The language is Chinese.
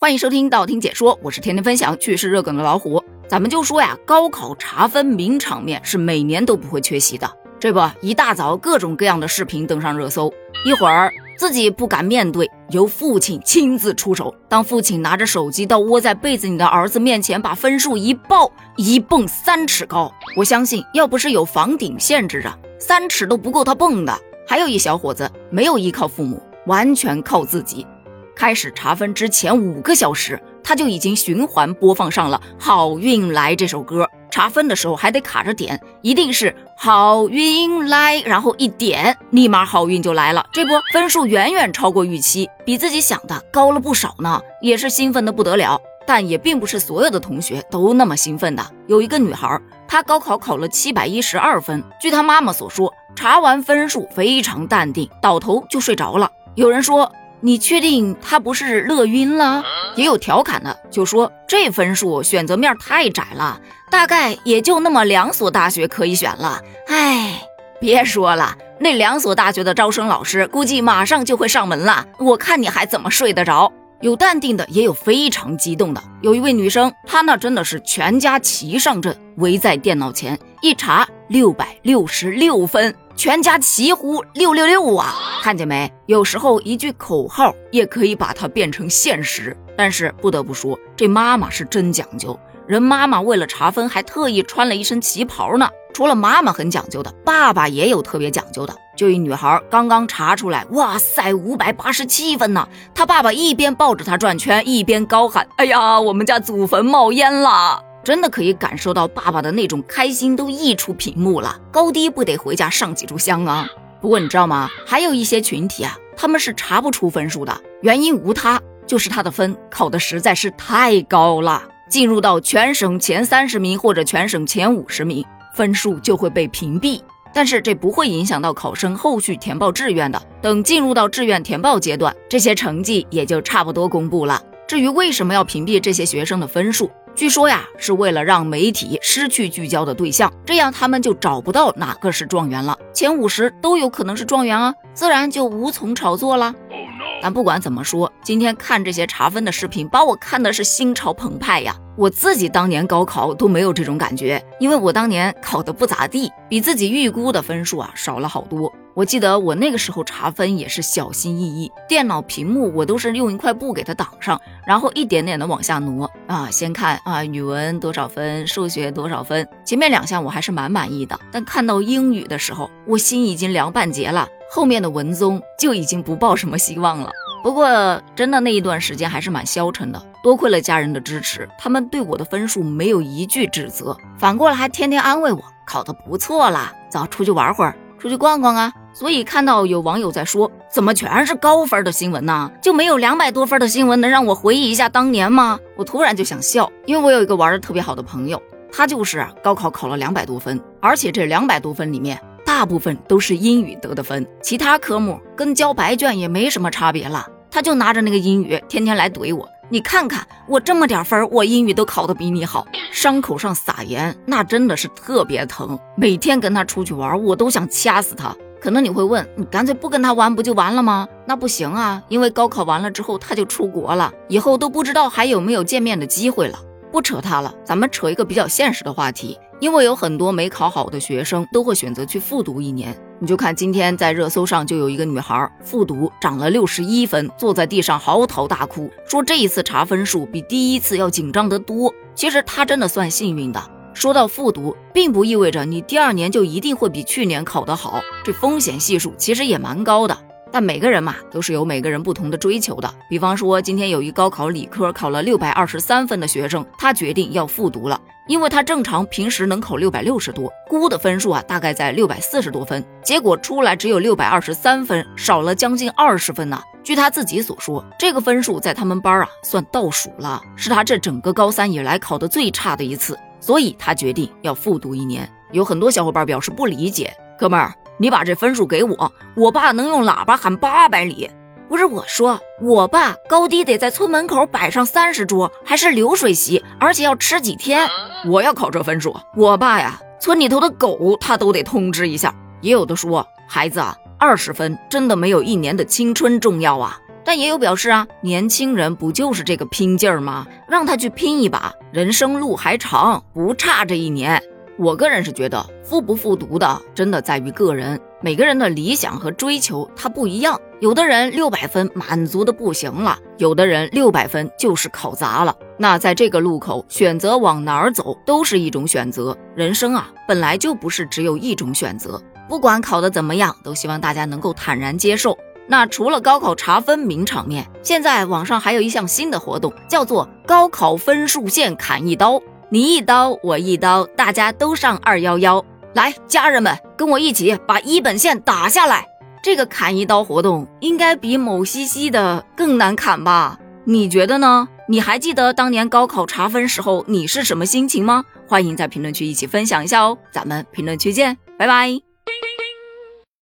欢迎收听道听解说，我是天天分享趣事热梗的老虎。咱们就说呀，高考查分名场面是每年都不会缺席的。这不，一大早各种各样的视频登上热搜，一会儿自己不敢面对，由父亲亲自出手。当父亲拿着手机到窝在被子里的儿子面前，把分数一报，一蹦三尺高。我相信，要不是有房顶限制着，三尺都不够他蹦的。还有一小伙子没有依靠父母，完全靠自己。开始查分之前五个小时，他就已经循环播放上了《好运来》这首歌。查分的时候还得卡着点，一定是好运来，然后一点，立马好运就来了。这波分数远远超过预期，比自己想的高了不少呢，也是兴奋的不得了。但也并不是所有的同学都那么兴奋的。有一个女孩，她高考考了七百一十二分，据她妈妈所说，查完分数非常淡定，倒头就睡着了。有人说。你确定他不是乐晕了？也有调侃的，就说这分数选择面太窄了，大概也就那么两所大学可以选了。哎，别说了，那两所大学的招生老师估计马上就会上门了，我看你还怎么睡得着？有淡定的，也有非常激动的。有一位女生，她那真的是全家齐上阵，围在电脑前一查，六百六十六分。全家齐呼六六六啊！看见没？有时候一句口号也可以把它变成现实。但是不得不说，这妈妈是真讲究。人妈妈为了查分，还特意穿了一身旗袍呢。除了妈妈很讲究的，爸爸也有特别讲究的。就一女孩刚刚查出来，哇塞，五百八十七分呢！她爸爸一边抱着她转圈，一边高喊：“哎呀，我们家祖坟冒烟了！”真的可以感受到爸爸的那种开心都溢出屏幕了，高低不得回家上几炷香啊？不过你知道吗？还有一些群体啊，他们是查不出分数的，原因无他，就是他的分考的实在是太高了，进入到全省前三十名或者全省前五十名，分数就会被屏蔽。但是这不会影响到考生后续填报志愿的，等进入到志愿填报阶段，这些成绩也就差不多公布了。至于为什么要屏蔽这些学生的分数？据说呀，是为了让媒体失去聚焦的对象，这样他们就找不到哪个是状元了。前五十都有可能是状元啊，自然就无从炒作了。但不管怎么说，今天看这些查分的视频，把我看的是心潮澎湃呀。我自己当年高考都没有这种感觉，因为我当年考的不咋地，比自己预估的分数啊少了好多。我记得我那个时候查分也是小心翼翼，电脑屏幕我都是用一块布给它挡上，然后一点点的往下挪啊，先看啊语文多少分，数学多少分，前面两项我还是蛮满意的，但看到英语的时候，我心已经凉半截了，后面的文综就已经不抱什么希望了。不过真的那一段时间还是蛮消沉的，多亏了家人的支持，他们对我的分数没有一句指责，反过来还天天安慰我，考得不错啦，走出去玩会儿，出去逛逛啊。所以看到有网友在说，怎么全是高分的新闻呢？就没有两百多分的新闻能让我回忆一下当年吗？我突然就想笑，因为我有一个玩的特别好的朋友，他就是高考考了两百多分，而且这两百多分里面大部分都是英语得的分，其他科目跟交白卷也没什么差别了。他就拿着那个英语天天来怼我，你看看我这么点分，我英语都考得比你好，伤口上撒盐，那真的是特别疼。每天跟他出去玩，我都想掐死他。可能你会问，你干脆不跟他玩不就完了吗？那不行啊，因为高考完了之后他就出国了，以后都不知道还有没有见面的机会了。不扯他了，咱们扯一个比较现实的话题，因为有很多没考好的学生都会选择去复读一年。你就看今天在热搜上就有一个女孩复读涨了六十一分，坐在地上嚎啕大哭，说这一次查分数比第一次要紧张得多。其实她真的算幸运的。说到复读，并不意味着你第二年就一定会比去年考得好，这风险系数其实也蛮高的。但每个人嘛，都是有每个人不同的追求的。比方说，今天有一高考理科考了六百二十三分的学生，他决定要复读了，因为他正常平时能考六百六十多，估的分数啊大概在六百四十多分，结果出来只有六百二十三分，少了将近二十分呢。据他自己所说，这个分数在他们班啊算倒数了，是他这整个高三以来考的最差的一次。所以他决定要复读一年，有很多小伙伴表示不理解。哥们儿，你把这分数给我，我爸能用喇叭喊八百里。不是我说，我爸高低得在村门口摆上三十桌，还是流水席，而且要吃几天。我要考这分数，我爸呀，村里头的狗他都得通知一下。也有的说，孩子啊，二十分真的没有一年的青春重要啊。但也有表示啊，年轻人不就是这个拼劲儿吗？让他去拼一把，人生路还长，不差这一年。我个人是觉得，复不复读的真的在于个人，每个人的理想和追求它不一样。有的人六百分满足的不行了，有的人六百分就是考砸了。那在这个路口选择往哪儿走，都是一种选择。人生啊，本来就不是只有一种选择。不管考得怎么样，都希望大家能够坦然接受。那除了高考查分名场面，现在网上还有一项新的活动，叫做高考分数线砍一刀，你一刀我一刀，大家都上二幺幺。来，家人们跟我一起把一本线打下来。这个砍一刀活动应该比某西西的更难砍吧？你觉得呢？你还记得当年高考查分时候你是什么心情吗？欢迎在评论区一起分享一下哦。咱们评论区见，拜拜。